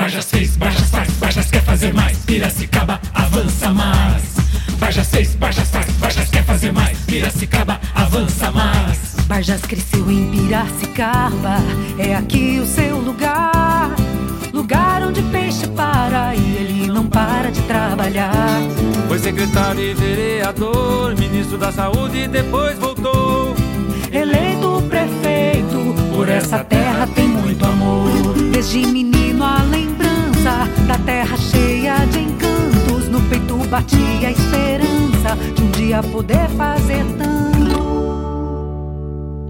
Bajas fez, Bajas faz, Bajas quer fazer mais. Piracicaba avança mais. Bajas fez, Bajas faz, Bajas quer fazer mais. Piracicaba avança mais. Bajas cresceu em Piracicaba, é aqui o seu lugar. Lugar onde peixe para e ele não para de trabalhar. Foi secretário e vereador, ministro da saúde e depois voltou. Eleito batia a esperança de um dia poder fazer tanto.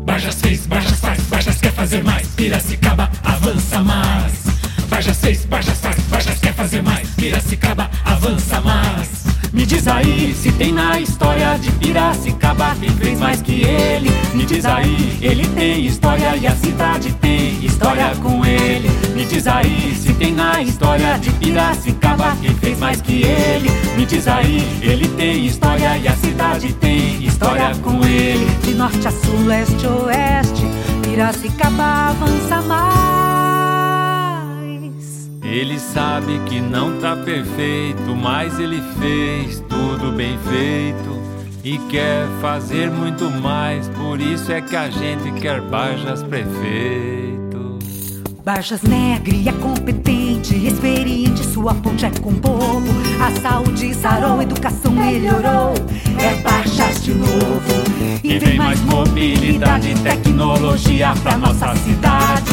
Bajas fez, Bajas faz, Bajas quer fazer mais. Piracicaba avança mais. Bajas fez, Bajas faz, Bajas quer fazer mais. Piracicaba avança mais. Me diz aí se tem na história de Piracicaba quem fez mais que ele. Me diz aí, ele tem história e a cidade tem história com ele. Me diz aí se tem na história de Piracicaba quem fez mais que ele. Me diz aí, ele tem história e a cidade tem história com ele. De norte a sul, leste oeste, Piracicaba avança mais. Ele sabe que não tá perfeito, mas ele fez tudo bem feito e quer fazer muito mais. Por isso é que a gente quer Bajas prefeito. Bajas negre é competente, experiente, sua ponte é com o povo. A saúde sarou, a educação melhorou. É Bajas de novo. E vem mais mobilidade e tecnologia pra nossa cidade.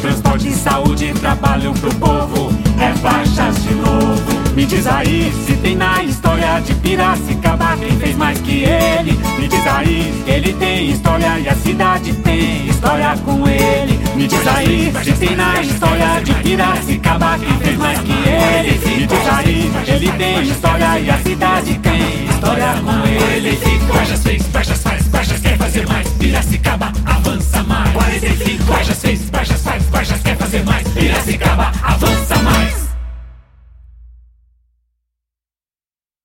Transporte, saúde trabalho pro povo. É Baixas de novo. Me diz aí se tem na história de Piracicaba quem fez mais que ele. Me diz aí, ele tem história e a cidade tem história com ele. Me diz aí se tem na história de Piracicaba quem fez mais que ele. Me diz aí, ele tem história e a cidade tem história com ele.